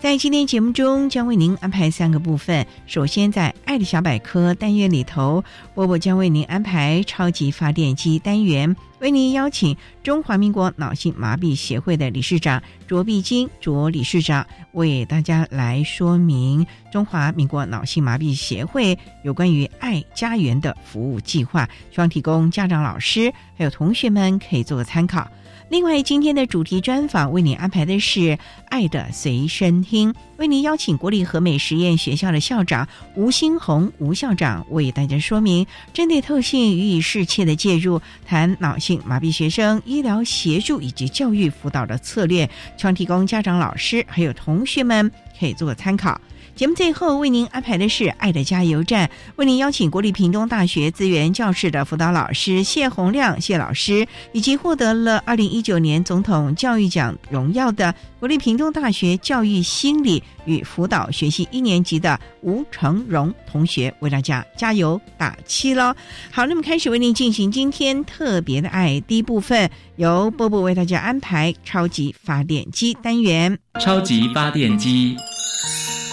在今天节目中，将为您安排三个部分。首先，在“爱的小百科”单元里头，波波将为您安排“超级发电机”单元，为您邀请中华民国脑性麻痹协会的理事长卓碧金卓理事长为大家来说明中华民国脑性麻痹协会有关于“爱家园”的服务计划，希望提供家长、老师还有同学们可以做个参考。另外，今天的主题专访为您安排的是“爱的随身听”，为您邀请国立和美实验学校的校长吴新红吴校长为大家说明针对特性予以适切的介入，谈脑性麻痹学生医疗协助以及教育辅导的策略，希望提供家长、老师还有同学们可以做个参考。节目最后为您安排的是“爱的加油站”，为您邀请国立屏东大学资源教室的辅导老师谢洪亮谢老师，以及获得了二零一九年总统教育奖荣耀的国立屏东大学教育心理与辅导学系一年级的吴成荣同学，为大家加油打气喽！好，那么开始为您进行今天特别的爱第一部分，由波波为大家安排超级发电机单元，超级发电机。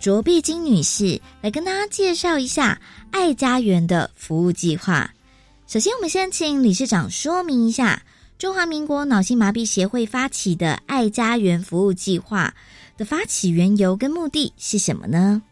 卓碧金女士来跟大家介绍一下爱家园的服务计划。首先，我们先请理事长说明一下中华民国脑性麻痹协会发起的爱家园服务计划的发起缘由跟目的是什么呢？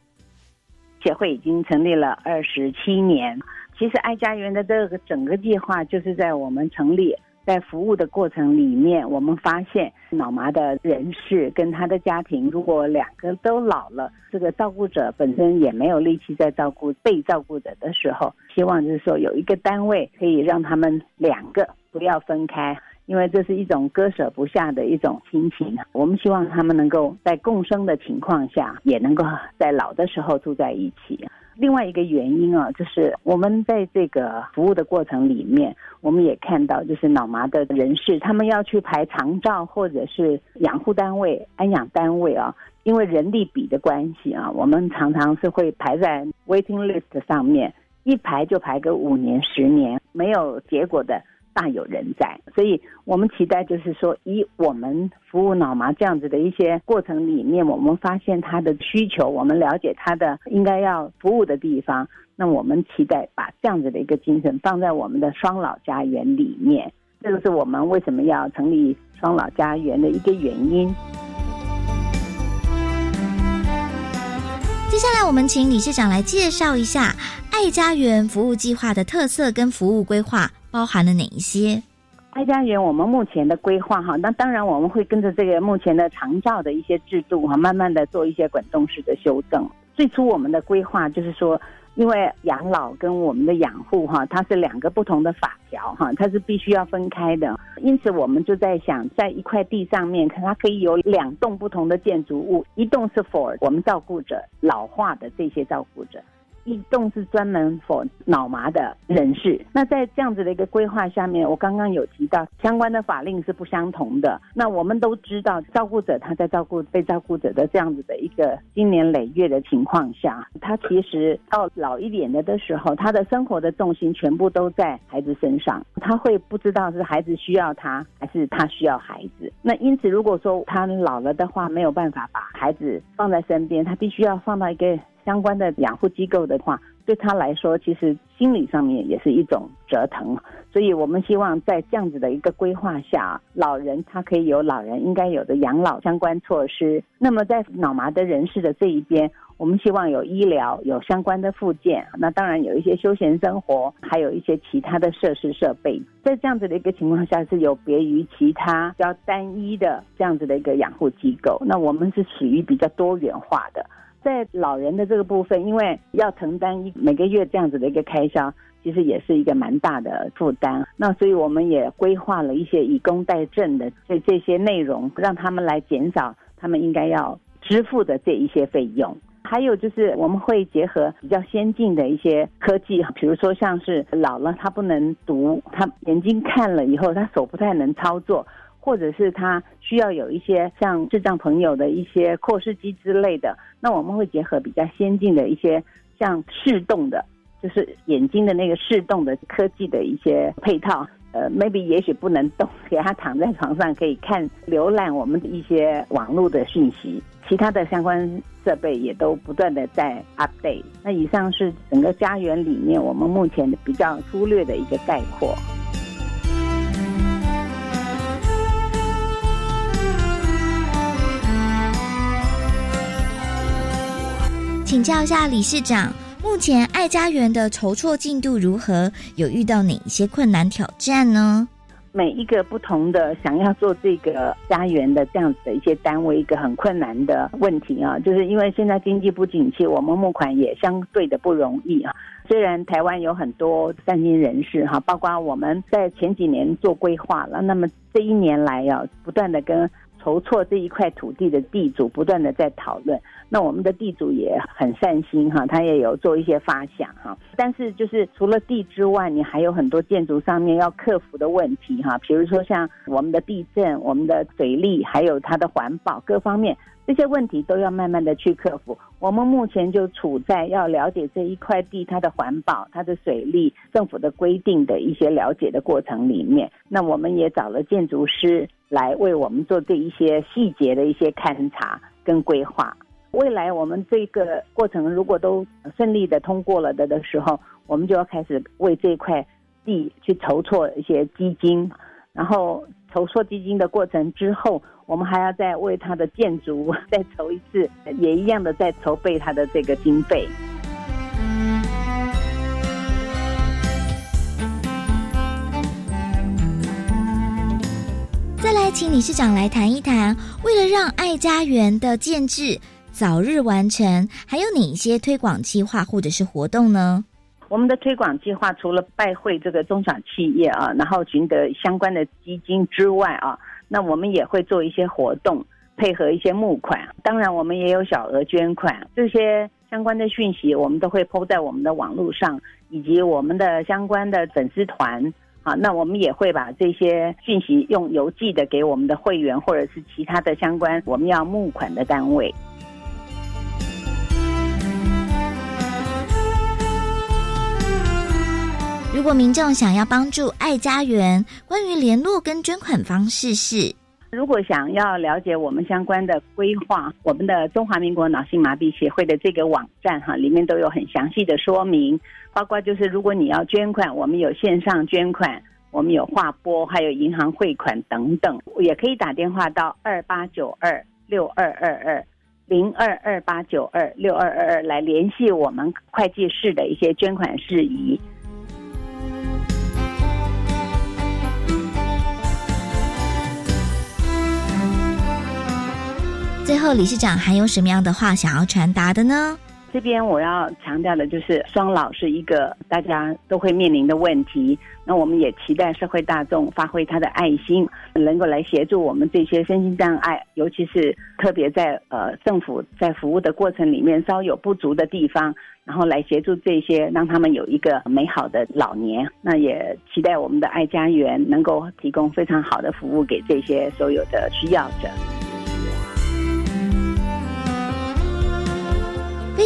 协会已经成立了二十七年，其实爱家园的这个整个计划就是在我们成立。在服务的过程里面，我们发现脑麻的人士跟他的家庭，如果两个都老了，这个照顾者本身也没有力气在照顾被照顾者的时候，希望就是说有一个单位可以让他们两个不要分开，因为这是一种割舍不下的一种亲情。我们希望他们能够在共生的情况下，也能够在老的时候住在一起。另外一个原因啊，就是我们在这个服务的过程里面，我们也看到，就是脑麻的人士，他们要去排长照或者是养护单位、安养单位啊，因为人力比的关系啊，我们常常是会排在 waiting list 上面，一排就排个五年、十年，没有结果的。大有人在，所以我们期待就是说，以我们服务脑麻这样子的一些过程里面，我们发现他的需求，我们了解他的应该要服务的地方，那我们期待把这样子的一个精神放在我们的双老家园里面，这个是我们为什么要成立双老家园的一个原因。接下来，我们请理事长来介绍一下爱家园服务计划的特色跟服务规划。包含了哪一些？爱家园，我们目前的规划哈，那当然我们会跟着这个目前的长照的一些制度哈，慢慢的做一些滚动式的修正。最初我们的规划就是说。因为养老跟我们的养护哈，它是两个不同的法条哈，它是必须要分开的。因此，我们就在想，在一块地上面，它可以有两栋不同的建筑物，一栋是 for 我们照顾者老化的这些照顾者。一栋是专门 for 脑麻的人士。那在这样子的一个规划下面，我刚刚有提到相关的法令是不相同的。那我们都知道，照顾者他在照顾被照顾者的这样子的一个经年累月的情况下，他其实到老一点的的时候，他的生活的重心全部都在孩子身上，他会不知道是孩子需要他，还是他需要孩子。那因此，如果说他老了的话，没有办法把孩子放在身边，他必须要放到一个。相关的养护机构的话，对他来说，其实心理上面也是一种折腾。所以我们希望在这样子的一个规划下，老人他可以有老人应该有的养老相关措施。那么在脑麻的人士的这一边，我们希望有医疗，有相关的附件。那当然有一些休闲生活，还有一些其他的设施设备。在这样子的一个情况下，是有别于其他比较单一的这样子的一个养护机构。那我们是属于比较多元化的。在老人的这个部分，因为要承担一每个月这样子的一个开销，其实也是一个蛮大的负担。那所以我们也规划了一些以工代赈的这这些内容，让他们来减少他们应该要支付的这一些费用。还有就是我们会结合比较先进的一些科技，比如说像是老了他不能读，他眼睛看了以后他手不太能操作。或者是他需要有一些像智障朋友的一些扩视机之类的，那我们会结合比较先进的一些像视动的，就是眼睛的那个视动的科技的一些配套。呃，maybe 也许不能动，给他躺在床上可以看浏览我们的一些网络的讯息，其他的相关设备也都不断的在 update。那以上是整个家园里面我们目前比较粗略的一个概括。请教一下理事长，目前爱家园的筹措进度如何？有遇到哪一些困难挑战呢？每一个不同的想要做这个家园的这样子的一些单位，一个很困难的问题啊，就是因为现在经济不景气，我们募款也相对的不容易啊。虽然台湾有很多善心人士哈，包括我们在前几年做规划了，那么这一年来要不断的跟。筹措这一块土地的地主不断的在讨论，那我们的地主也很善心哈，他也有做一些发想哈。但是就是除了地之外，你还有很多建筑上面要克服的问题哈，比如说像我们的地震、我们的水利，还有它的环保各方面。这些问题都要慢慢的去克服。我们目前就处在要了解这一块地它的环保、它的水利、政府的规定的一些了解的过程里面。那我们也找了建筑师来为我们做这一些细节的一些勘察跟规划。未来我们这个过程如果都顺利的通过了的的时候，我们就要开始为这块地去筹措一些基金，然后。筹措基金的过程之后，我们还要再为它的建筑再筹一次，也一样的在筹备它的这个经费。再来，请理事长来谈一谈，为了让爱家园的建制早日完成，还有哪一些推广计划或者是活动呢？我们的推广计划除了拜会这个中小企业啊，然后寻得相关的基金之外啊，那我们也会做一些活动，配合一些募款。当然，我们也有小额捐款，这些相关的讯息我们都会铺在我们的网络上，以及我们的相关的粉丝团啊。那我们也会把这些讯息用邮寄的给我们的会员，或者是其他的相关我们要募款的单位。如果民众想要帮助爱家园，关于联络跟捐款方式是：如果想要了解我们相关的规划，我们的中华民国脑性麻痹协会的这个网站哈，里面都有很详细的说明，包括就是如果你要捐款，我们有线上捐款，我们有划拨，还有银行汇款等等，也可以打电话到二八九二六二二二零二二八九二六二二二来联系我们会计室的一些捐款事宜。最后，理事长还有什么样的话想要传达的呢？这边我要强调的就是双老是一个大家都会面临的问题。那我们也期待社会大众发挥他的爱心，能够来协助我们这些身心障碍，尤其是特别在呃政府在服务的过程里面稍有不足的地方，然后来协助这些，让他们有一个美好的老年。那也期待我们的爱家园能够提供非常好的服务给这些所有的需要者。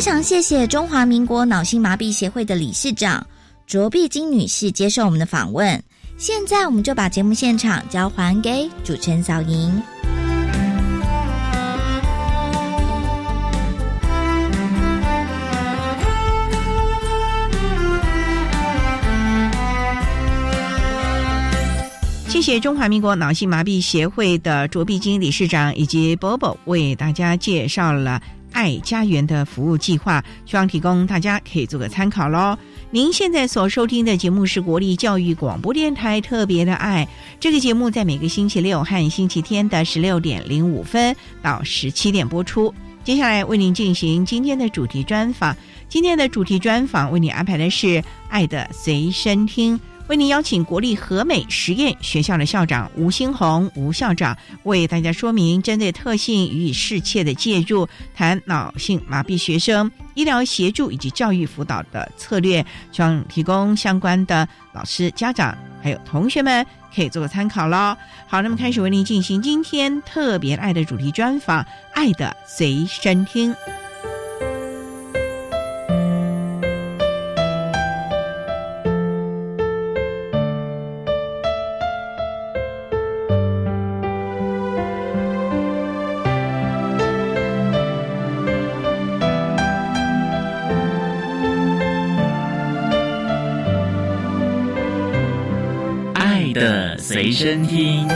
非常谢谢中华民国脑性麻痹协会的理事长卓碧金女士接受我们的访问。现在我们就把节目现场交还给主持人小莹。谢谢中华民国脑性麻痹协会的卓碧金理事长以及 Bobo 为大家介绍了。爱家园的服务计划，希望提供大家可以做个参考喽。您现在所收听的节目是国立教育广播电台特别的爱，这个节目在每个星期六和星期天的十六点零五分到十七点播出。接下来为您进行今天的主题专访，今天的主题专访为你安排的是《爱的随身听》。为您邀请国立和美实验学校的校长吴新红吴校长为大家说明针对特性予以适切的介入，谈脑性麻痹学生医疗协助以及教育辅导的策略，希望提供相关的老师、家长还有同学们可以做个参考喽。好，那么开始为您进行今天特别爱的主题专访，《爱的随身听》。随身听。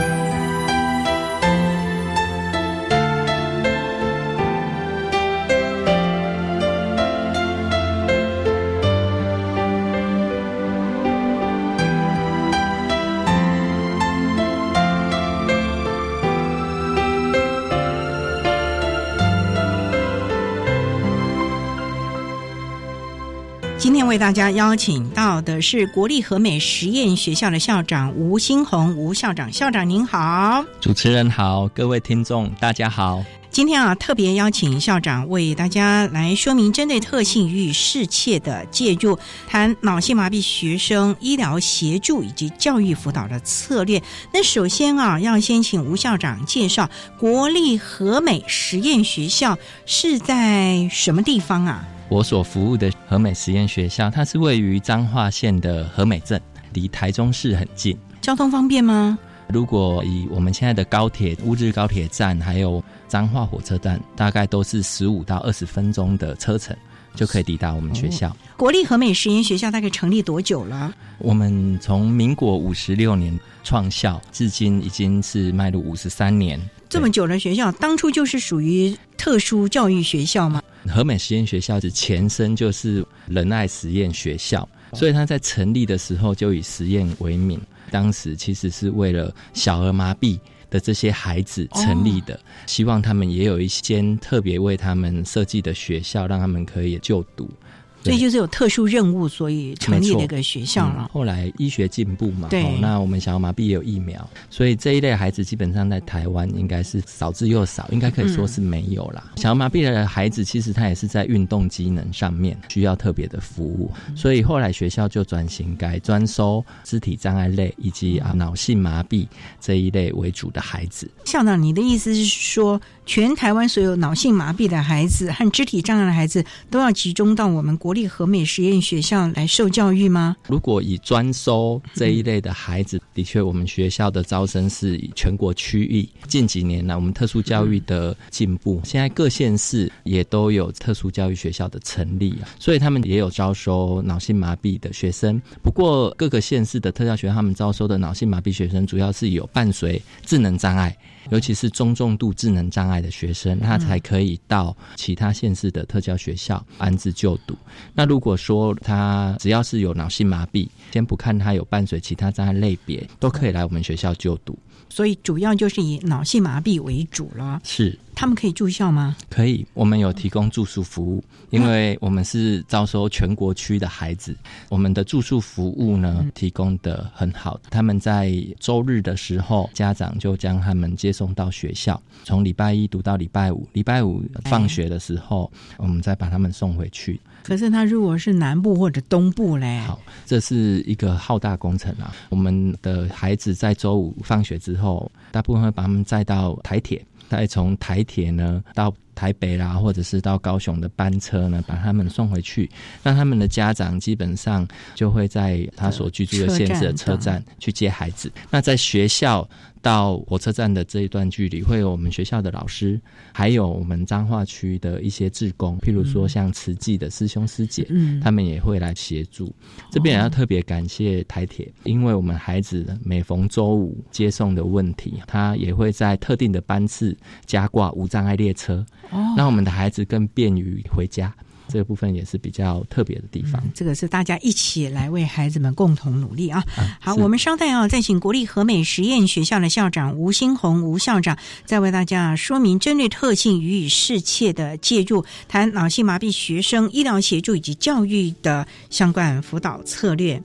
为大家邀请到的是国立和美实验学校的校长吴新红吴校长，校长您好，主持人好，各位听众大家好。今天啊，特别邀请校长为大家来说明针对特性予以适切的介入，谈脑性麻痹学生医疗协助以及教育辅导的策略。那首先啊，要先请吴校长介绍国立和美实验学校是在什么地方啊？我所服务的和美实验学校，它是位于彰化县的和美镇，离台中市很近。交通方便吗？如果以我们现在的高铁乌日高铁站，还有彰化火车站，大概都是十五到二十分钟的车程，就可以抵达我们学校。国立和美实验学校大概成立多久了？我们从民国五十六年创校，至今已经是迈入五十三年。这么久的学校，当初就是属于特殊教育学校吗？和美实验学校的前身就是仁爱实验学校，所以它在成立的时候就以实验为名。当时其实是为了小儿麻痹的这些孩子成立的，希望他们也有一间特别为他们设计的学校，让他们可以就读。所以就是有特殊任务，所以成立了一个学校了。后来医学进步嘛，对，那我们小儿麻痹也有疫苗，所以这一类孩子基本上在台湾应该是少之又少，应该可以说是没有啦。小儿麻痹的孩子其实他也是在运动机能上面需要特别的服务，所以后来学校就转型改专收肢体障碍类以及啊脑性麻痹这一类为主的孩子。校长，你的意思是说，全台湾所有脑性麻痹的孩子和肢体障碍的孩子都要集中到我们国？立和美实验学校来受教育吗？如果以专收这一类的孩子，的确，我们学校的招生是以全国区域。近几年来，我们特殊教育的进步，现在各县市也都有特殊教育学校的成立，所以他们也有招收脑性麻痹的学生。不过，各个县市的特教学校，他们招收的脑性麻痹学生，主要是有伴随智能障碍。尤其是中重度智能障碍的学生，他才可以到其他县市的特教学校安置就读。那如果说他只要是有脑性麻痹，先不看他有伴随其他障碍类别，都可以来我们学校就读。所以主要就是以脑性麻痹为主了。是。他们可以住校吗？可以，我们有提供住宿服务，因为我们是招收全国区的孩子，我们的住宿服务呢提供的很好。他们在周日的时候，家长就将他们接送到学校，从礼拜一读到礼拜五，礼拜五放学的时候，我们再把他们送回去。可是它如果是南部或者东部嘞，好，这是一个浩大工程啊。我们的孩子在周五放学之后，大部分会把他们载到台铁。再从台铁呢到台北啦，或者是到高雄的班车呢，把他们送回去。那他们的家长基本上就会在他所居住的县市的车站去接孩子。那在学校。到火车站的这一段距离，会有我们学校的老师，还有我们彰化区的一些志工，譬如说像慈济的师兄师姐，嗯，他们也会来协助。这边也要特别感谢台铁，因为我们孩子每逢周五接送的问题，他也会在特定的班次加挂无障碍列车，哦，让我们的孩子更便于回家。这个部分也是比较特别的地方。这个是大家一起来为孩子们共同努力啊！好，我们稍待啊，再请国立和美实验学校的校长吴新红吴校长，再为大家说明针对特性予以适切的介入，谈脑性麻痹学生医疗协助以及教育的相关辅导策略。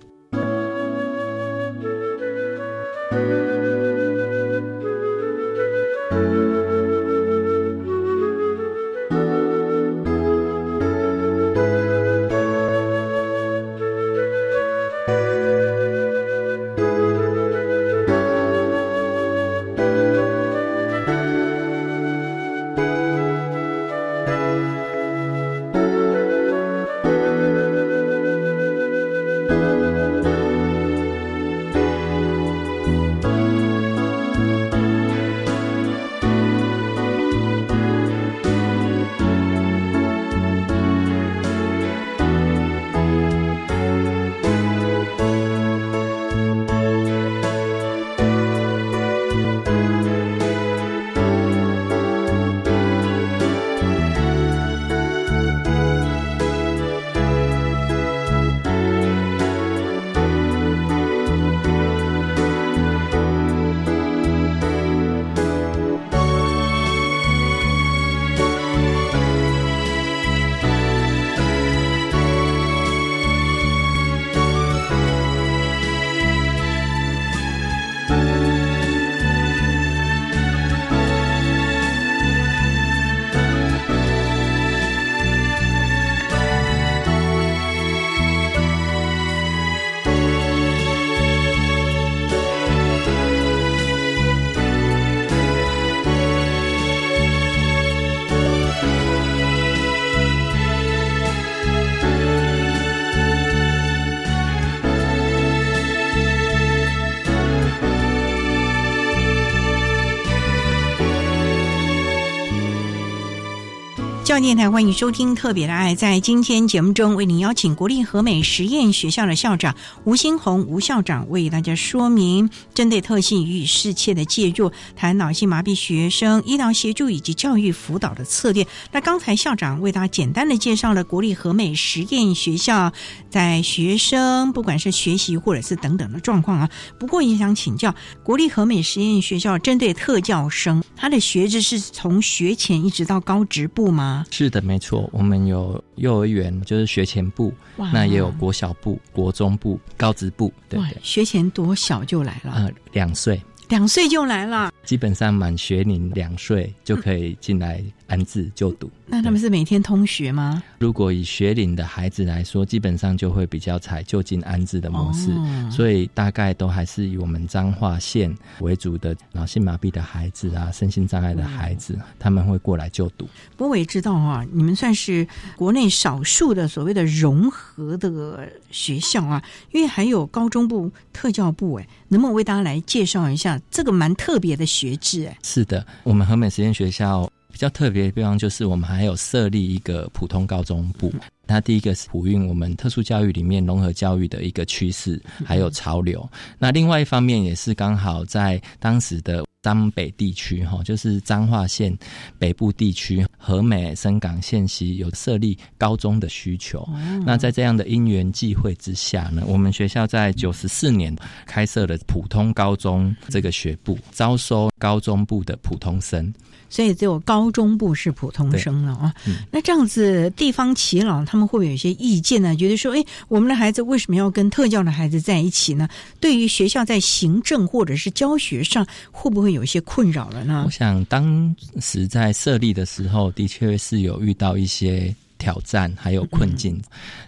教电台欢迎收听特别的爱，在今天节目中，为您邀请国立和美实验学校的校长吴新红吴校长为大家说明针对特性予以适切的介入，谈脑性麻痹学生医疗协助以及教育辅导的策略。那刚才校长为大家简单的介绍了国立和美实验学校在学生不管是学习或者是等等的状况啊。不过也想请教国立和美实验学校针对特教生，他的学制是从学前一直到高职部吗？是的，没错，我们有幼儿园，就是学前部，那也有国小部、国中部、高职部，对对？学前多小就来了？呃，两岁，两岁就来了，基本上满学龄两岁就可以进来。安置就读，那他们是每天通学吗？如果以学龄的孩子来说，基本上就会比较采就近安置的模式，所以大概都还是以我们彰化县为主的脑性麻痹的孩子啊，身心障碍的孩子，他们会过来就读。不过我也知道啊，你们算是国内少数的所谓的融合的学校啊，因为还有高中部、特教部，哎，能不能为大家来介绍一下这个蛮特别的学制？哎，是的，我们和美实验学校。比较特别的地方就是，我们还有设立一个普通高中部。那第一个是普运我们特殊教育里面融合教育的一个趋势，还有潮流。那另外一方面也是刚好在当时的彰北地区哈，就是彰化县北部地区和美深港县西有设立高中的需求。那在这样的因缘际会之下呢，我们学校在九十四年开设了普通高中这个学部，招收高中部的普通生。所以只有高中部是普通生了啊。那这样子，地方耆老他们会不会有一些意见呢？觉得说，哎，我们的孩子为什么要跟特教的孩子在一起呢？对于学校在行政或者是教学上，会不会有一些困扰了呢？我想当时在设立的时候，的确是有遇到一些。挑战还有困境，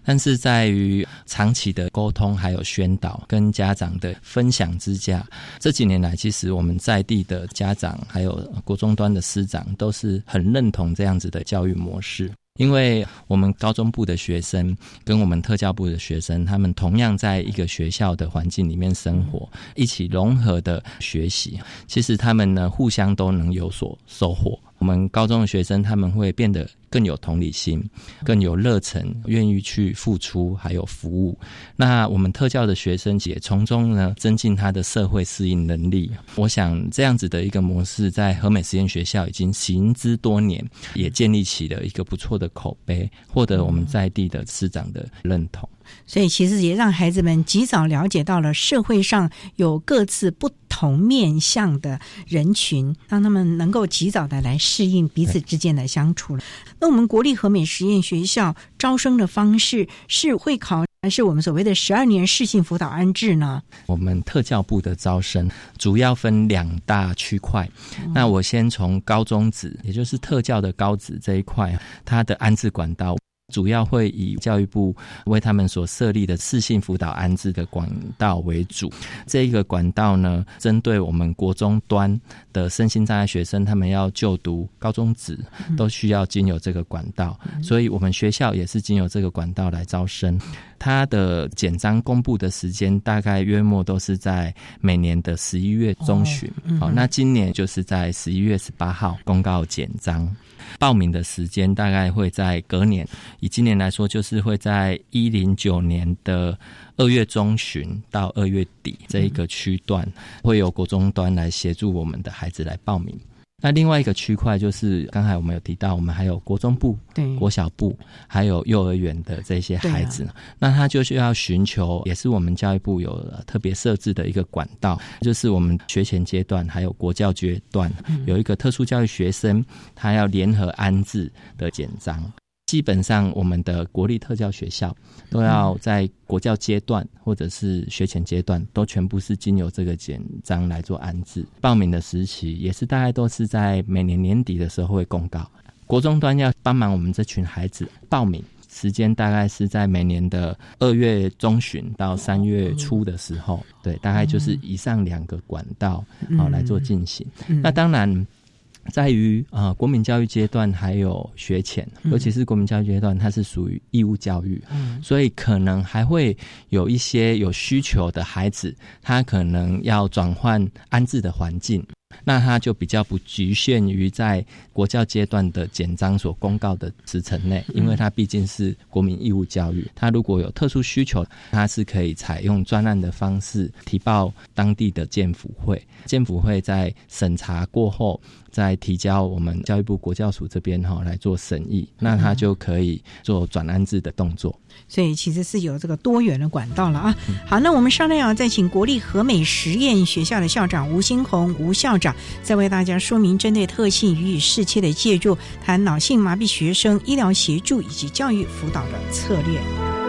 但是在于长期的沟通，还有宣导跟家长的分享之下，这几年来，其实我们在地的家长还有国中端的师长都是很认同这样子的教育模式，因为我们高中部的学生跟我们特教部的学生，他们同样在一个学校的环境里面生活，一起融合的学习，其实他们呢互相都能有所收获。我们高中的学生他们会变得。更有同理心，更有热忱，愿意去付出，还有服务。那我们特教的学生也从中呢增进他的社会适应能力。我想这样子的一个模式，在和美实验学校已经行之多年，也建立起了一个不错的口碑，获得我们在地的师长的认同。所以，其实也让孩子们及早了解到了社会上有各自不同面向的人群，让他们能够及早的来适应彼此之间的相处。那我们国立和美实验学校招生的方式是会考，还是我们所谓的十二年适性辅导安置呢？我们特教部的招生主要分两大区块。那我先从高中子，也就是特教的高子这一块，它的安置管道。主要会以教育部为他们所设立的适性辅导安置的管道为主。这一个管道呢，针对我们国中端的身心障碍学生，他们要就读高中职，都需要经由这个管道。所以，我们学校也是经由这个管道来招生。它的简章公布的时间大概约莫都是在每年的十一月中旬。好，那今年就是在十一月十八号公告简章。报名的时间大概会在隔年，以今年来说，就是会在一零九年的二月中旬到二月底这一个区段，会有国中端来协助我们的孩子来报名。那另外一个区块就是刚才我们有提到，我们还有国中部、国小部，还有幼儿园的这些孩子，那他就是要寻求，也是我们教育部有特别设置的一个管道，就是我们学前阶段还有国教阶段有一个特殊教育学生，他要联合安置的简章。基本上，我们的国立特教学校都要在国教阶段或者是学前阶段，都全部是经由这个简章来做安置。报名的时期也是大概都是在每年年底的时候会公告。国中端要帮忙我们这群孩子报名，时间大概是在每年的二月中旬到三月初的时候，对，大概就是以上两个管道啊来做进行。那当然。在于啊，国民教育阶段还有学前，尤其是国民教育阶段，它是属于义务教育，所以可能还会有一些有需求的孩子，他可能要转换安置的环境。那它就比较不局限于在国教阶段的简章所公告的时程内，因为它毕竟是国民义务教育。它如果有特殊需求，它是可以采用专案的方式提报当地的建府会，建府会在审查过后，再提交我们教育部国教署这边哈来做审议，那他就可以做转安置的动作。所以其实是有这个多元的管道了啊。好，那我们商量要，再请国立和美实验学校的校长吴新红吴校长，再为大家说明针对特性予以适切的介入，谈脑性麻痹学生医疗协助以及教育辅导的策略。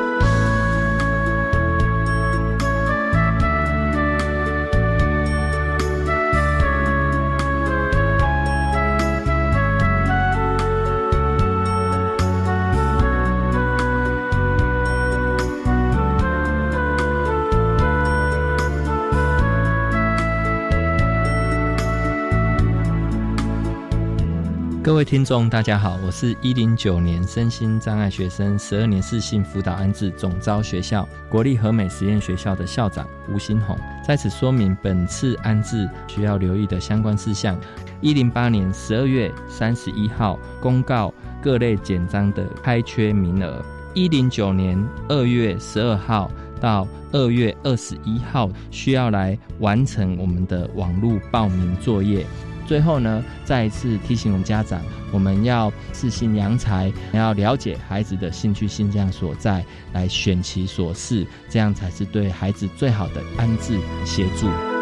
各位听众，大家好，我是一零九年身心障碍学生十二年四性辅导安置总招学校国立和美实验学校的校长吴新红，在此说明本次安置需要留意的相关事项。一零八年十二月三十一号公告各类简章的开缺名额。一零九年二月十二号到二月二十一号，需要来完成我们的网络报名作业。最后呢，再一次提醒我们家长，我们要自信良才，要了解孩子的兴趣倾向所在，来选其所适，这样才是对孩子最好的安置协助。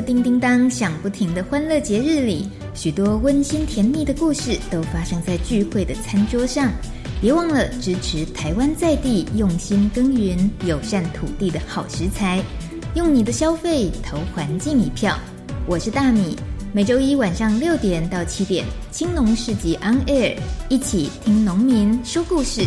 叮叮当响不停的欢乐节日里，许多温馨甜蜜的故事都发生在聚会的餐桌上。别忘了支持台湾在地用心耕耘、友善土地的好食材，用你的消费投环境一票。我是大米，每周一晚上六点到七点，青农市集 On Air，一起听农民说故事。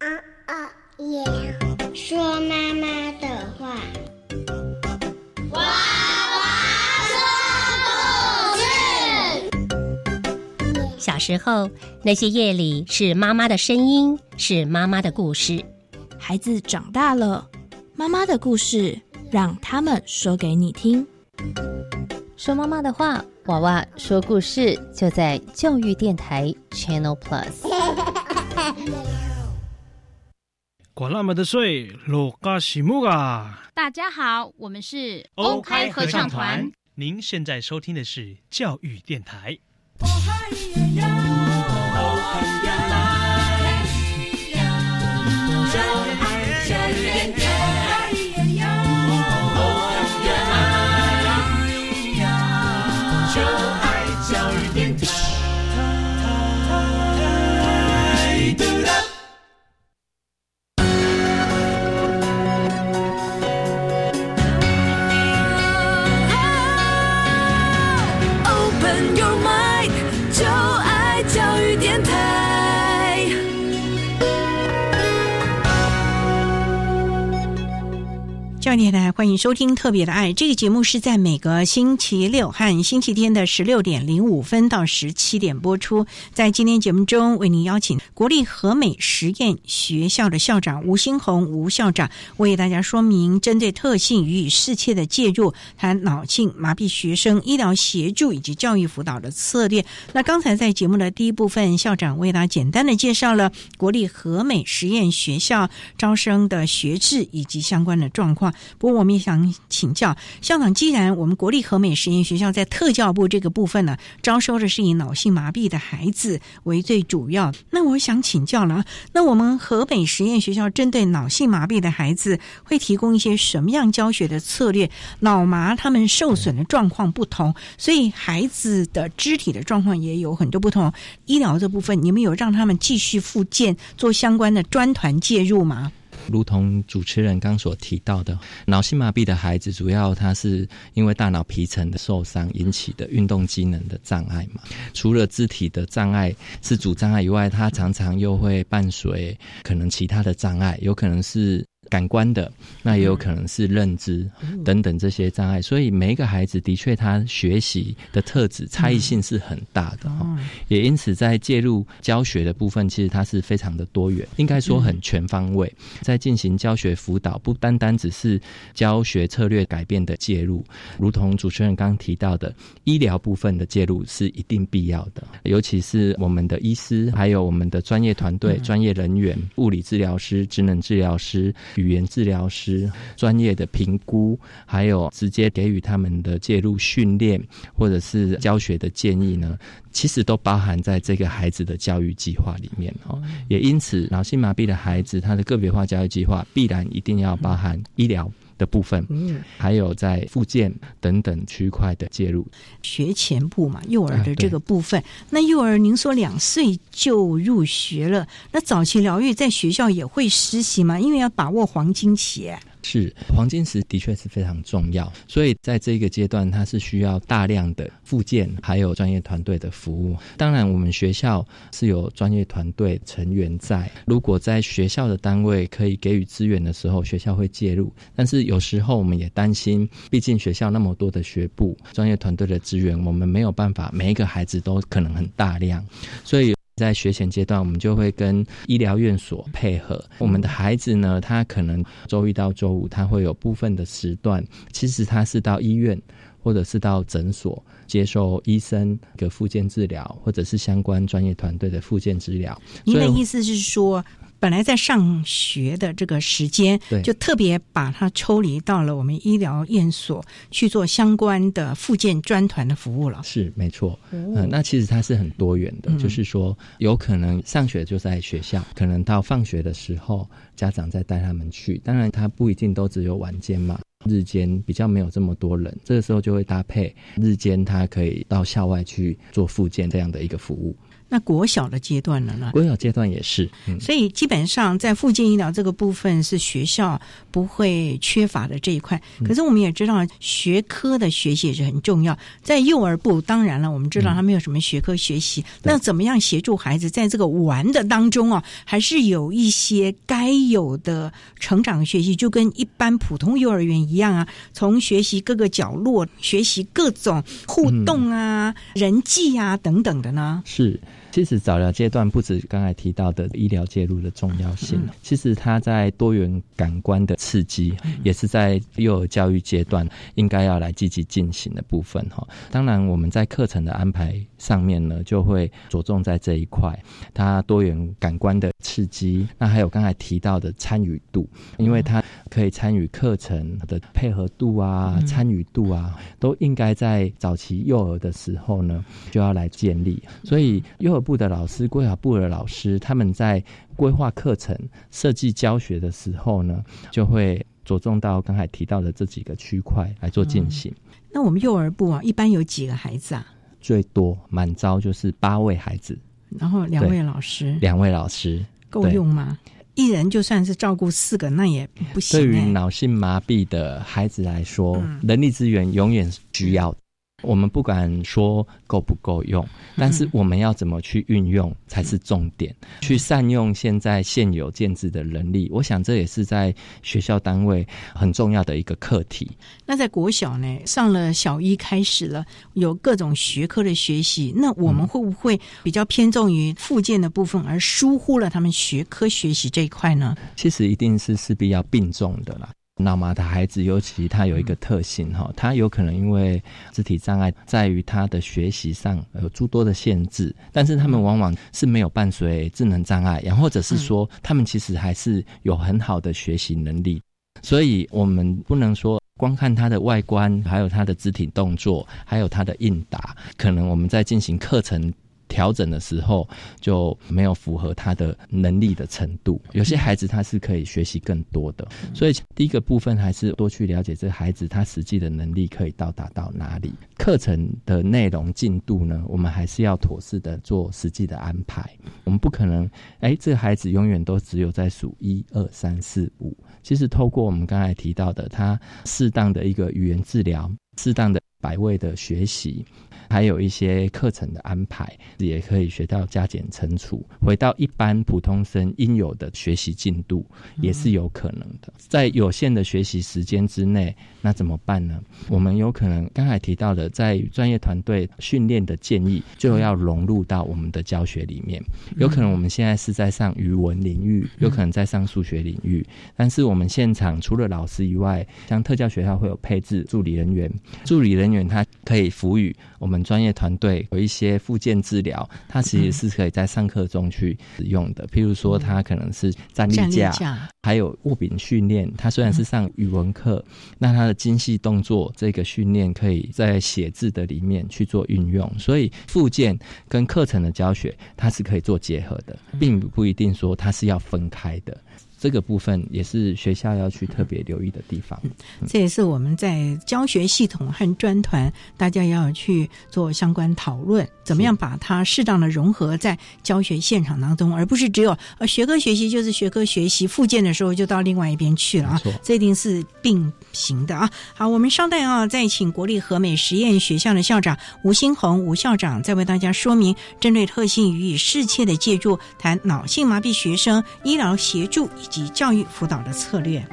啊啊耶！说妈妈的话。娃娃说故事。小时候，那些夜里是妈妈的声音，是妈妈的故事。孩子长大了，妈妈的故事让他们说给你听。说妈妈的话，娃娃说故事，就在教育电台 Channel Plus。管那么的水，罗嘎西木啊！大家好，我们是 OK 合唱团。您现在收听的是教育电台。教育台欢迎收听《特别的爱》这个节目，是在每个星期六和星期天的十六点零五分到十七点播出。在今天节目中，为您邀请国立和美实验学校的校长吴新红吴校长，为大家说明针对特性予以适切的介入，谈脑性麻痹学生医疗协助以及教育辅导的策略。那刚才在节目的第一部分，校长为大家简单的介绍了国立和美实验学校招生的学制以及相关的状况。不过，我们也想请教校长，既然我们国立和美实验学校在特教部这个部分呢，招收的是以脑性麻痹的孩子为最主要，那我想请教了，那我们河北实验学校针对脑性麻痹的孩子会提供一些什么样教学的策略？脑麻他们受损的状况不同，所以孩子的肢体的状况也有很多不同。医疗这部分，你们有让他们继续复健，做相关的专团介入吗？如同主持人刚所提到的，脑性麻痹的孩子，主要他是因为大脑皮层的受伤引起的运动机能的障碍嘛。除了肢体的障碍是主障碍以外，他常常又会伴随可能其他的障碍，有可能是。感官的，那也有可能是认知等等这些障碍，所以每一个孩子的确他学习的特质差异性是很大的哈，也因此在介入教学的部分，其实它是非常的多元，应该说很全方位，在进行教学辅导，不单单只是教学策略改变的介入，如同主持人刚刚提到的，医疗部分的介入是一定必要的，尤其是我们的医师，还有我们的专业团队、专业人员、物理治疗师、职能治疗师。语言治疗师专业的评估，还有直接给予他们的介入训练，或者是教学的建议呢，其实都包含在这个孩子的教育计划里面哦。也因此，脑性麻痹的孩子，他的个别化教育计划必然一定要包含医疗。的部分，嗯，还有在附件等等区块的介入。学前部嘛，幼儿的这个部分，那幼儿您说两岁就入学了，那早期疗愈在学校也会实习吗？因为要把握黄金期。是黄金时的确是非常重要，所以在这个阶段，它是需要大量的附件，还有专业团队的服务。当然，我们学校是有专业团队成员在。如果在学校的单位可以给予资源的时候，学校会介入。但是有时候我们也担心，毕竟学校那么多的学部，专业团队的资源，我们没有办法每一个孩子都可能很大量，所以。在学前阶段，我们就会跟医疗院所配合。我们的孩子呢，他可能周一到周五，他会有部分的时段，其实他是到医院或者是到诊所接受医生的复健治疗，或者是相关专业团队的复健治疗。您的意思是说？本来在上学的这个时间，就特别把它抽离到了我们医疗院所去做相关的附件专团的服务了。是没错，嗯，那其实它是很多元的，就是说有可能上学就在学校，可能到放学的时候家长再带他们去。当然，他不一定都只有晚间嘛，日间比较没有这么多人，这个时候就会搭配日间，它可以到校外去做附件这样的一个服务。那国小的阶段了呢？国小阶段也是，所以基本上在附件医疗这个部分是学校不会缺乏的这一块。可是我们也知道，学科的学习也是很重要。在幼儿部，当然了，我们知道他没有什么学科学习，那怎么样协助孩子在这个玩的当中啊，还是有一些该有的成长学习，就跟一般普通幼儿园一样啊，从学习各个角落，学习各种互动啊、人际啊等等的呢？是。其实早疗阶段不止刚才提到的医疗介入的重要性，其实它在多元感官的刺激，也是在幼儿教育阶段应该要来积极进行的部分哈。当然，我们在课程的安排上面呢，就会着重在这一块，它多元感官的刺激。那还有刚才提到的参与度，因为它可以参与课程的配合度啊、参与度啊，都应该在早期幼儿的时候呢就要来建立。所以幼儿部的老师、规划部的老师，他们在规划课程、设计教学的时候呢，就会着重到刚才提到的这几个区块来做进行。那我们幼儿部啊，一般有几个孩子啊？最多满招就是八位孩子，然后两位老师，两位老师够用吗？一人就算是照顾四个，那也不行。对于脑性麻痹的孩子来说，人力资源永远是需要。我们不敢说够不够用，但是我们要怎么去运用才是重点。去善用现在现有建制的能力，我想这也是在学校单位很重要的一个课题。那在国小呢，上了小一开始了，有各种学科的学习，那我们会不会比较偏重于附件的部分，而疏忽了他们学科学习这一块呢？其实一定是势必要并重的啦。脑麻的孩子，尤其他有一个特性哈，他有可能因为肢体障碍，在于他的学习上有诸多的限制，但是他们往往是没有伴随智能障碍，然后或者是说，他们其实还是有很好的学习能力，所以我们不能说光看他的外观，还有他的肢体动作，还有他的应答，可能我们在进行课程。调整的时候就没有符合他的能力的程度。有些孩子他是可以学习更多的，所以第一个部分还是多去了解这孩子他实际的能力可以到达到哪里。课程的内容进度呢，我们还是要妥适的做实际的安排。我们不可能，哎，这个孩子永远都只有在数一二三四五。其实透过我们刚才提到的，他适当的一个语言治疗，适当的百位的学习。还有一些课程的安排，也可以学到加减乘除，回到一般普通生应有的学习进度，也是有可能的。在有限的学习时间之内，那怎么办呢？我们有可能刚才提到的，在专业团队训练的建议，就要融入到我们的教学里面。有可能我们现在是在上语文领域，有可能在上数学领域，但是我们现场除了老师以外，像特教学校会有配置助理人员，助理人员他可以辅予我们。专业团队有一些附件治疗，它其实是可以在上课中去使用的。譬如说，它可能是站立架，还有握柄训练。它虽然是上语文课，那它的精细动作这个训练可以在写字的里面去做运用。所以，附件跟课程的教学，它是可以做结合的，并不一定说它是要分开的。这个部分也是学校要去特别留意的地方。这也是我们在教学系统和专团，大家要去做相关讨论，怎么样把它适当的融合在教学现场当中，而不是只有呃学科学习就是学科学习，附件的时候就到另外一边去了啊。这一定是并行的啊。好，我们稍待啊，再请国立和美实验学校的校长吴新红吴校长再为大家说明，针对特性予以适切的介入，谈脑性麻痹学生医疗协助以及教育辅导的策略。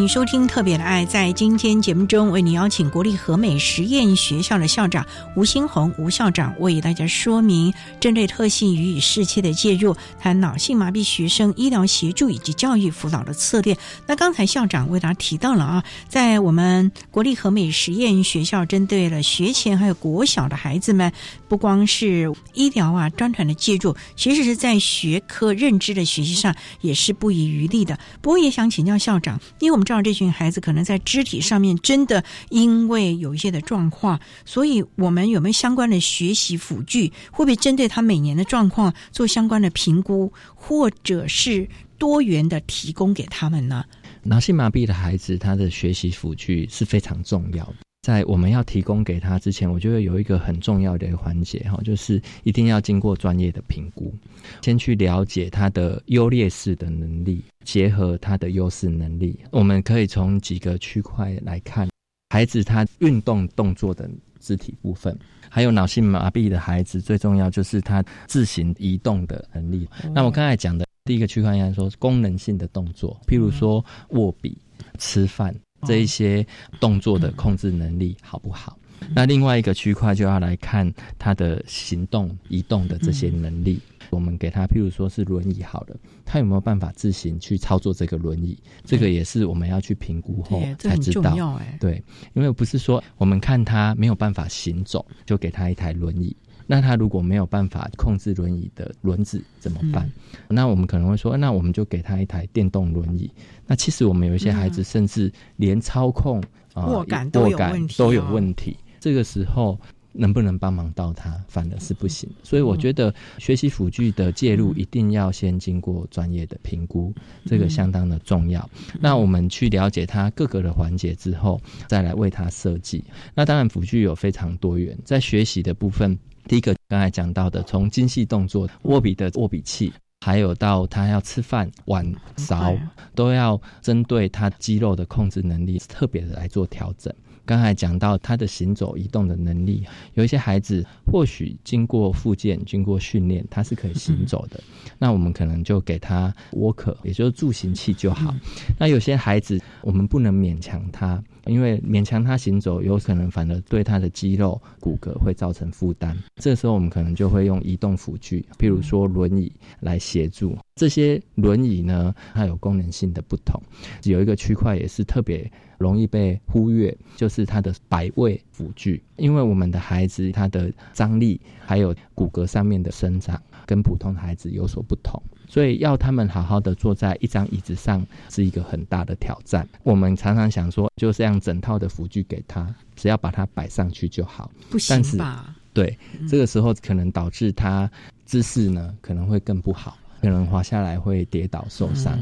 迎收听《特别的爱》。在今天节目中，为你邀请国立和美实验学校的校长吴新红吴校长为大家说明针对特性予以适切的介入，谈脑性麻痹学生医疗协助以及教育辅导的策略。那刚才校长为大家提到了啊，在我们国立和美实验学校，针对了学前还有国小的孩子们，不光是医疗啊专团的介入，其实是在学科认知的学习上也是不遗余力的。不过也想请教校长。因为我们让这群孩子可能在肢体上面真的因为有一些的状况，所以我们有没有相关的学习辅具？会不会针对他每年的状况做相关的评估，或者是多元的提供给他们呢？脑性麻痹的孩子，他的学习辅具是非常重要的。在我们要提供给他之前，我觉得有一个很重要的一个环节哈，就是一定要经过专业的评估，先去了解他的优劣势的能力，结合他的优势能力，我们可以从几个区块来看孩子他运动动作的肢体部分，还有脑性麻痹的孩子，最重要就是他自行移动的能力。那我刚才讲的第一个区块应该说功能性的动作，譬如说握笔、吃饭。这一些动作的控制能力好不好？那另外一个区块就要来看他的行动、移动的这些能力。我们给他，譬如说是轮椅好了，他有没有办法自行去操作这个轮椅？这个也是我们要去评估后才知道。对，因为不是说我们看他没有办法行走，就给他一台轮椅。那他如果没有办法控制轮椅的轮子怎么办？那我们可能会说，那我们就给他一台电动轮椅。那其实我们有一些孩子甚至连操控啊握感都有问题，都有问题。这个时候能不能帮忙到他，反而是不行。所以我觉得学习辅具的介入一定要先经过专业的评估，这个相当的重要。那我们去了解他各个的环节之后，再来为他设计。那当然辅具有非常多元，在学习的部分。第一个刚才讲到的，从精细动作、握笔的握笔器，还有到他要吃饭碗勺，都要针对他肌肉的控制能力，特别的来做调整。刚才讲到他的行走移动的能力，有一些孩子或许经过复健、经过训练，他是可以行走的。那我们可能就给他 walker，也就是助行器就好。那有些孩子，我们不能勉强他。因为勉强他行走，有可能反而对他的肌肉骨骼会造成负担。这时候我们可能就会用移动辅具，譬如说轮椅来协助。这些轮椅呢，它有功能性的不同。有一个区块也是特别容易被忽略，就是它的摆位辅具。因为我们的孩子他的张力还有骨骼上面的生长，跟普通孩子有所不同。所以要他们好好的坐在一张椅子上是一个很大的挑战。我们常常想说，就这样整套的辅具给他，只要把它摆上去就好。不行吧？对，这个时候可能导致他姿势呢可能会更不好，可能滑下来会跌倒受伤。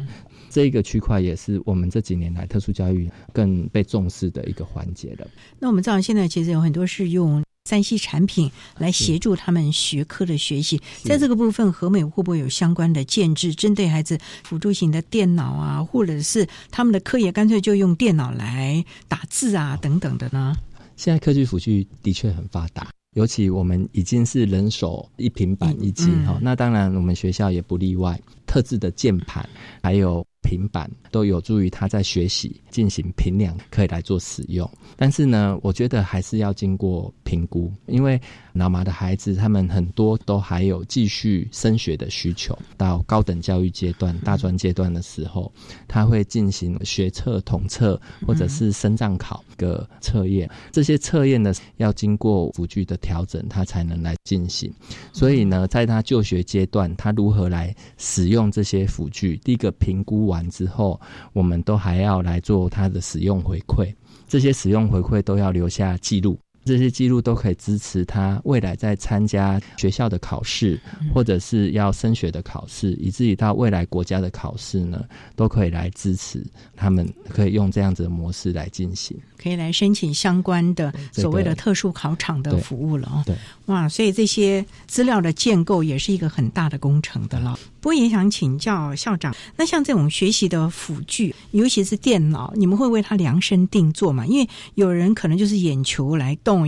这个区块也是我们这几年来特殊教育更被重视的一个环节了。那我们知道现在其实有很多是用。三 C 产品来协助他们学科的学习，在这个部分，和美会不会有相关的建制，针对孩子辅助型的电脑啊，或者是他们的课业干脆就用电脑来打字啊等等的呢？现在科技辅具的确很发达。尤其我们已经是人手一平板一机哈，那当然我们学校也不例外，特制的键盘还有。平板都有助于他在学习进行评量，可以来做使用。但是呢，我觉得还是要经过评估，因为脑麻的孩子他们很多都还有继续升学的需求。到高等教育阶段、大专阶段的时候，他会进行学测、统测或者是升障考的测验。这些测验呢，要经过辅具的调整，他才能来进行。所以呢，在他就学阶段，他如何来使用这些辅具？第一个评估完。完之后，我们都还要来做它的使用回馈，这些使用回馈都要留下记录。这些记录都可以支持他未来在参加学校的考试，或者是要升学的考试，以至于到未来国家的考试呢，都可以来支持他们，可以用这样子的模式来进行，可以来申请相关的所谓的特殊考场的服务了哦。对，哇，所以这些资料的建构也是一个很大的工程的了。不过也想请教校长，那像这种学习的辅具，尤其是电脑，你们会为它量身定做吗？因为有人可能就是眼球来动。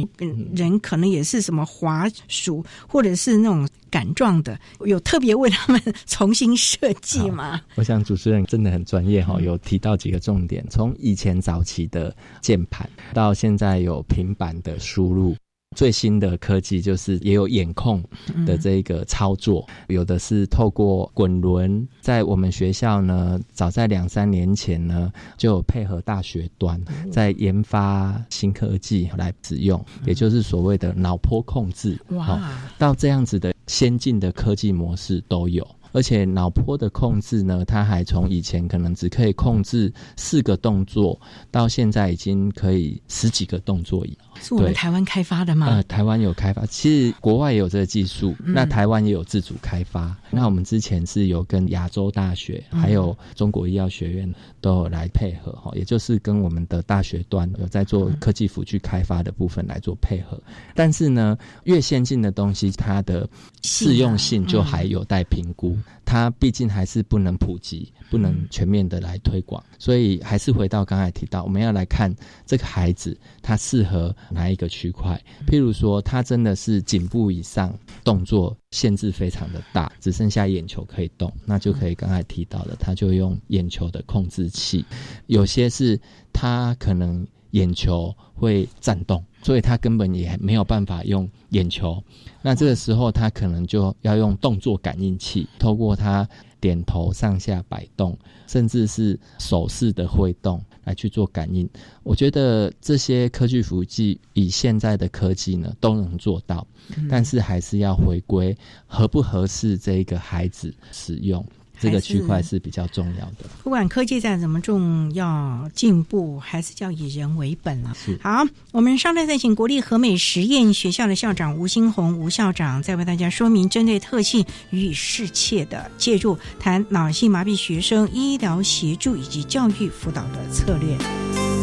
人可能也是什么滑鼠，或者是那种杆状的，有特别为他们重新设计吗？我想主持人真的很专业哈，有提到几个重点，从以前早期的键盘到现在有平板的输入。最新的科技就是也有眼控的这个操作，有的是透过滚轮，在我们学校呢，早在两三年前呢，就配合大学端在研发新科技来使用，也就是所谓的脑波控制。哇，到这样子的先进的科技模式都有。而且脑波的控制呢，它还从以前可能只可以控制四个动作，到现在已经可以十几个动作以。是我们台湾开发的吗？呃，台湾有开发，其实国外也有这个技术，那台湾也有自主开发。那我们之前是有跟亚洲大学还有中国医药学院都有来配合哈，也就是跟我们的大学端有在做科技辅具开发的部分来做配合。但是呢，越先进的东西，它的适用性就还有待评估。它毕竟还是不能普及，不能全面的来推广，所以还是回到刚才提到，我们要来看这个孩子他适合哪一个区块。譬如说，他真的是颈部以上动作限制非常的大，只剩下眼球可以动，那就可以刚才提到的，他就用眼球的控制器。有些是他可能眼球会颤动。所以他根本也没有办法用眼球，那这个时候他可能就要用动作感应器，透过他点头、上下摆动，甚至是手势的挥动来去做感应。我觉得这些科技辅具以现在的科技呢都能做到，但是还是要回归合不合适这一个孩子使用。这个区块是比较重要的。不管科技再怎么重要进步，还是要以人为本了。是好，我们上台再请国立和美实验学校的校长吴新红吴校长，再为大家说明针对特性予以适切的介入，谈脑性麻痹学生医疗协助以及教育辅导的策略。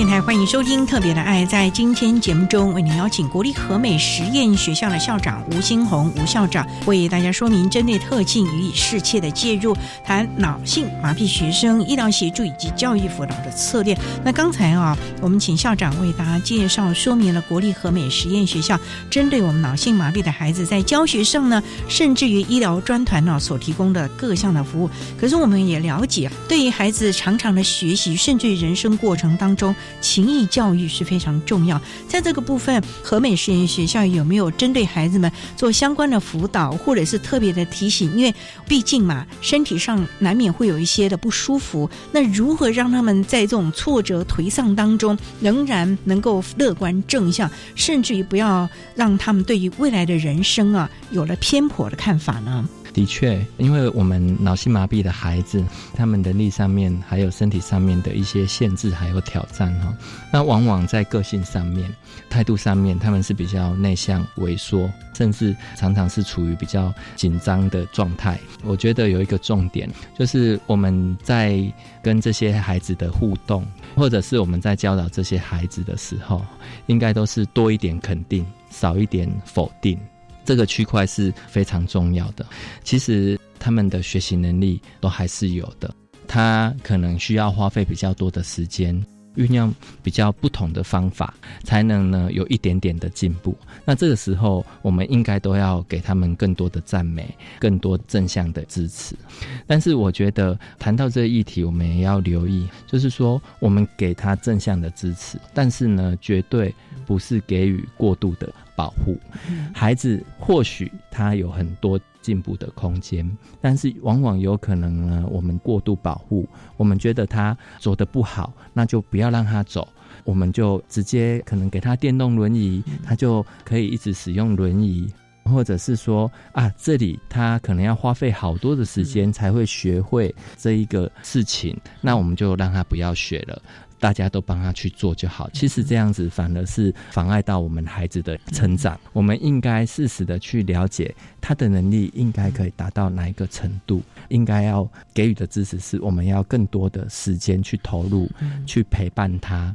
电台欢迎收听《特别的爱》。在今天节目中，为您邀请国立和美实验学校的校长吴新红吴校长，为大家说明针对特性予以适切的介入，谈脑性麻痹学生医疗协助以及教育辅导的策略。那刚才啊，我们请校长为大家介绍说明了国立和美实验学校针对我们脑性麻痹的孩子在教学上呢，甚至于医疗专团呢所提供的各项的服务。可是我们也了解，对于孩子长长的学习，甚至于人生过程当中。情谊教育是非常重要。在这个部分，和美实验学校有没有针对孩子们做相关的辅导，或者是特别的提醒？因为毕竟嘛，身体上难免会有一些的不舒服。那如何让他们在这种挫折、颓丧当中，仍然能够乐观正向，甚至于不要让他们对于未来的人生啊有了偏颇的看法呢？的确，因为我们脑性麻痹的孩子，他们能力上面还有身体上面的一些限制还有挑战哈，那往往在个性上面、态度上面，他们是比较内向、萎缩，甚至常常是处于比较紧张的状态。我觉得有一个重点，就是我们在跟这些孩子的互动，或者是我们在教导这些孩子的时候，应该都是多一点肯定，少一点否定。这个区块是非常重要的。其实他们的学习能力都还是有的，他可能需要花费比较多的时间，运用比较不同的方法，才能呢有一点点的进步。那这个时候，我们应该都要给他们更多的赞美，更多正向的支持。但是，我觉得谈到这个议题，我们也要留意，就是说，我们给他正向的支持，但是呢，绝对不是给予过度的。保护孩子，或许他有很多进步的空间，但是往往有可能呢，我们过度保护，我们觉得他走的不好，那就不要让他走，我们就直接可能给他电动轮椅，他就可以一直使用轮椅，或者是说啊，这里他可能要花费好多的时间才会学会这一个事情，那我们就让他不要学了。大家都帮他去做就好，其实这样子反而是妨碍到我们孩子的成长。我们应该适时的去了解他的能力应该可以达到哪一个程度，应该要给予的支持是我们要更多的时间去投入，去陪伴他，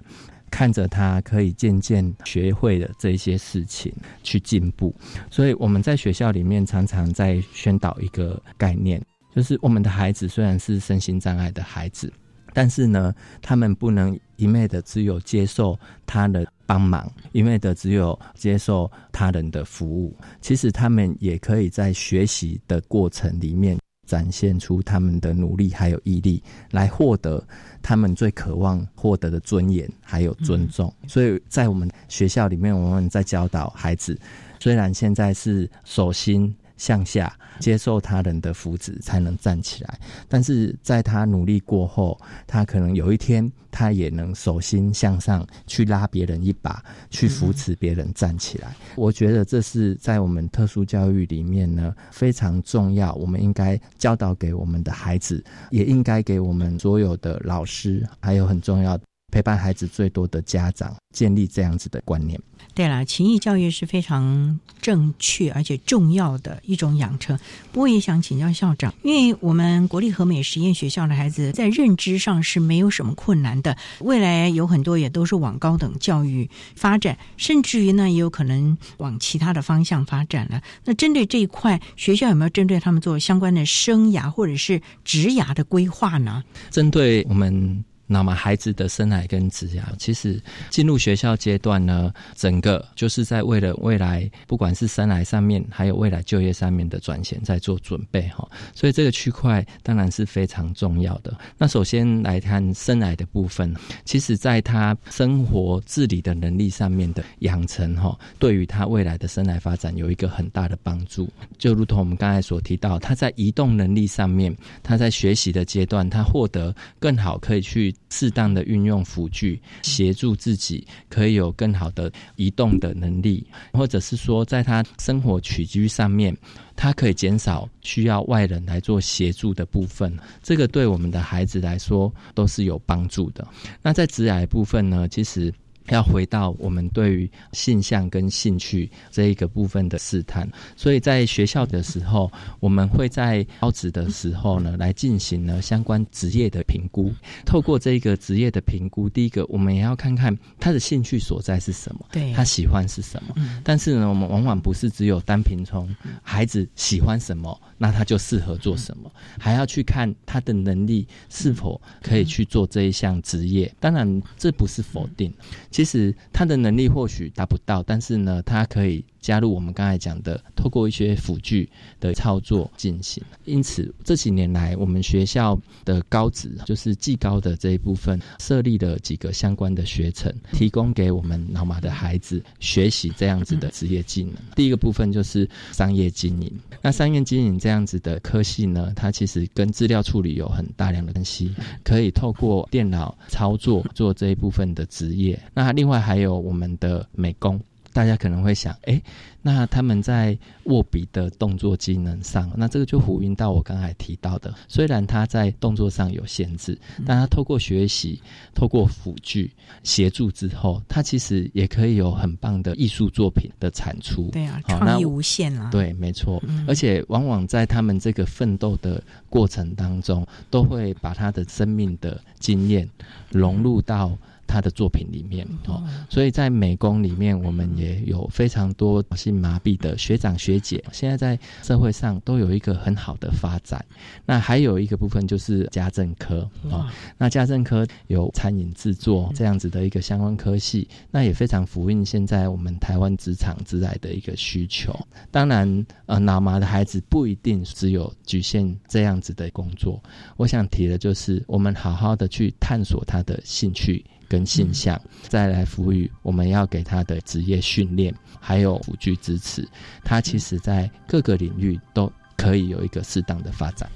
看着他可以渐渐学会的这些事情去进步。所以我们在学校里面常常在宣导一个概念，就是我们的孩子虽然是身心障碍的孩子。但是呢，他们不能一昧的只有接受他的帮忙，一昧的只有接受他人的服务。其实他们也可以在学习的过程里面展现出他们的努力还有毅力，来获得他们最渴望获得的尊严还有尊重。所以在我们学校里面，我们在教导孩子，虽然现在是手心。向下接受他人的福祉，才能站起来。但是在他努力过后，他可能有一天，他也能手心向上去拉别人一把，去扶持别人站起来。我觉得这是在我们特殊教育里面呢非常重要，我们应该教导给我们的孩子，也应该给我们所有的老师，还有很重要陪伴孩子最多的家长，建立这样子的观念。对了，情谊教育是非常正确而且重要的一种养成。不过也想请教校长，因为我们国立和美实验学校的孩子在认知上是没有什么困难的，未来有很多也都是往高等教育发展，甚至于呢也有可能往其他的方向发展了。那针对这一块，学校有没有针对他们做相关的生涯或者是职涯的规划呢？针对我们。那么孩子的生来跟职涯，其实进入学校阶段呢，整个就是在为了未来，不管是生来上面，还有未来就业上面的转型，在做准备哈。所以这个区块当然是非常重要的。那首先来看生来的部分，其实在他生活自理的能力上面的养成哈，对于他未来的生来发展有一个很大的帮助。就如同我们刚才所提到，他在移动能力上面，他在学习的阶段，他获得更好可以去。适当的运用辅具，协助自己可以有更好的移动的能力，或者是说，在他生活起居上面，他可以减少需要外人来做协助的部分。这个对我们的孩子来说都是有帮助的。那在职癌部分呢？其实。要回到我们对于性向跟兴趣这一个部分的试探，所以在学校的时候，我们会在高职的时候呢，来进行呢相关职业的评估。透过这个职业的评估，第一个我们也要看看他的兴趣所在是什么，对，他喜欢是什么。但是呢，我们往往不是只有单凭从孩子喜欢什么。那他就适合做什么？还要去看他的能力是否可以去做这一项职业。当然，这不是否定。其实他的能力或许达不到，但是呢，他可以。加入我们刚才讲的，透过一些辅具的操作进行。因此这几年来，我们学校的高职就是技高的这一部分，设立了几个相关的学程，提供给我们老马的孩子学习这样子的职业技能。第一个部分就是商业经营。那商业经营这样子的科系呢，它其实跟资料处理有很大量的关系，可以透过电脑操作做这一部分的职业。那另外还有我们的美工。大家可能会想，哎，那他们在握笔的动作技能上，那这个就呼应到我刚才提到的，虽然他在动作上有限制，但他透过学习、透过辅具协助之后，他其实也可以有很棒的艺术作品的产出。对啊，创意无限啊！对，没错。而且往往在他们这个奋斗的过程当中，都会把他的生命的经验融入到。他的作品里面哦，所以在美工里面，我们也有非常多性麻痹的学长学姐，现在在社会上都有一个很好的发展。那还有一个部分就是家政科哦，那家政科有餐饮制作这样子的一个相关科系，那也非常符应现在我们台湾职场之来的一个需求。当然，呃，脑麻的孩子不一定只有局限这样子的工作。我想提的就是，我们好好的去探索他的兴趣。跟现象，再来赋予我们要给他的职业训练，还有辅具支持，他其实在各个领域都可以有一个适当的发展。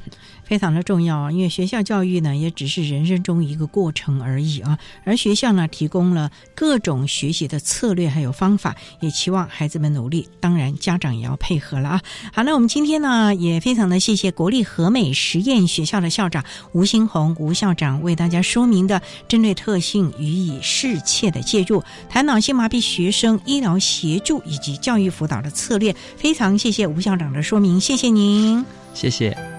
非常的重要啊，因为学校教育呢，也只是人生中一个过程而已啊。而学校呢，提供了各种学习的策略还有方法，也期望孩子们努力。当然，家长也要配合了啊。好，那我们今天呢，也非常的谢谢国立和美实验学校的校长吴新红吴校长为大家说明的针对特性予以适切的介入，谈脑性麻痹学生医疗协助以及教育辅导的策略。非常谢谢吴校长的说明，谢谢您，谢谢。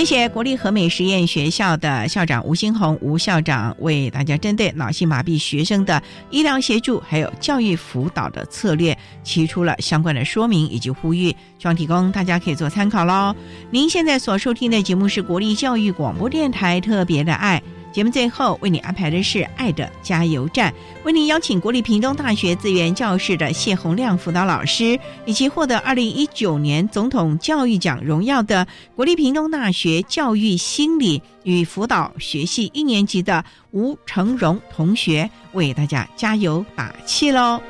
谢谢国立和美实验学校的校长吴新红吴校长为大家针对脑性麻痹学生的医疗协助还有教育辅导的策略提出了相关的说明以及呼吁，希望提供大家可以做参考喽。您现在所收听的节目是国立教育广播电台特别的爱。节目最后为你安排的是《爱的加油站》，为您邀请国立屏东大学资源教室的谢洪亮辅导老师，以及获得二零一九年总统教育奖荣耀的国立屏东大学教育心理与辅导学系一年级的吴成荣同学，为大家加油打气喽！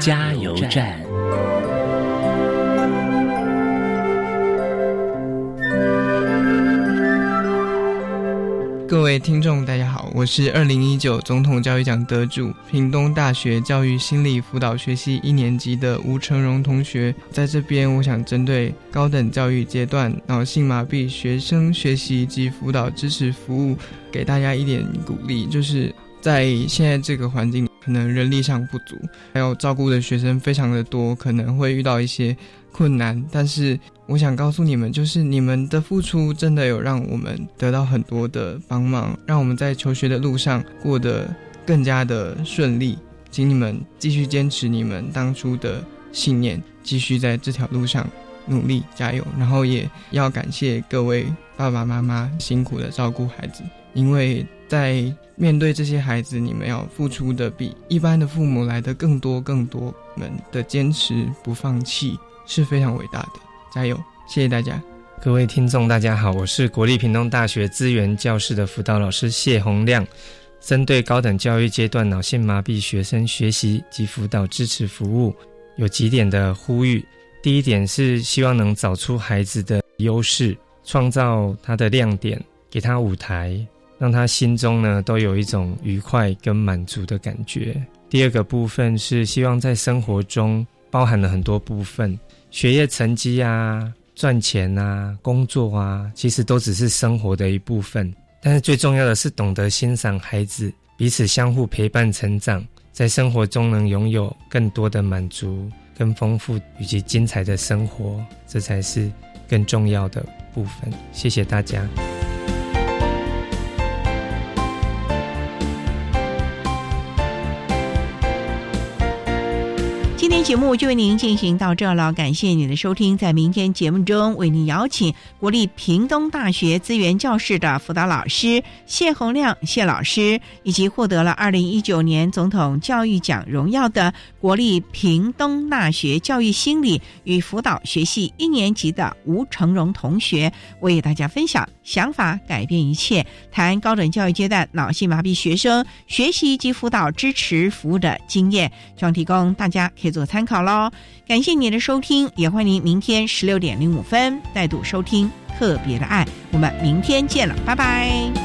加油站。各位听众，大家好，我是二零一九总统教育奖得主，屏东大学教育心理辅导学系一年级的吴成荣同学。在这边，我想针对高等教育阶段脑性麻痹学生学习及辅导支持服务，给大家一点鼓励，就是在现在这个环境。可能人力上不足，还有照顾的学生非常的多，可能会遇到一些困难。但是我想告诉你们，就是你们的付出真的有让我们得到很多的帮忙，让我们在求学的路上过得更加的顺利。请你们继续坚持你们当初的信念，继续在这条路上努力加油。然后也要感谢各位爸爸妈妈辛苦的照顾孩子，因为在。面对这些孩子，你们要付出的比一般的父母来的更多更多。们的坚持不放弃是非常伟大的，加油！谢谢大家，各位听众，大家好，我是国立屏东大学资源教室的辅导老师谢洪亮。针对高等教育阶段脑性麻痹学生学习及辅导支持服务，有几点的呼吁。第一点是希望能找出孩子的优势，创造他的亮点，给他舞台。让他心中呢都有一种愉快跟满足的感觉。第二个部分是希望在生活中包含了很多部分，学业成绩啊、赚钱啊、工作啊，其实都只是生活的一部分。但是最重要的是懂得欣赏孩子，彼此相互陪伴成长，在生活中能拥有更多的满足、更丰富以及精彩的生活，这才是更重要的部分。谢谢大家。天节目就为您进行到这了，感谢您的收听。在明天节目中，为您邀请国立屏东大学资源教室的辅导老师谢洪亮谢老师，以及获得了二零一九年总统教育奖荣耀的国立屏东大学教育心理与辅导学系一年级的吴成荣同学，为大家分享想法改变一切，谈高等教育阶段脑性麻痹学生学习及辅导支持服务的经验，希望提供大家可以做。参考喽，感谢你的收听，也欢迎明天十六点零五分再度收听特别的爱，我们明天见了，拜拜。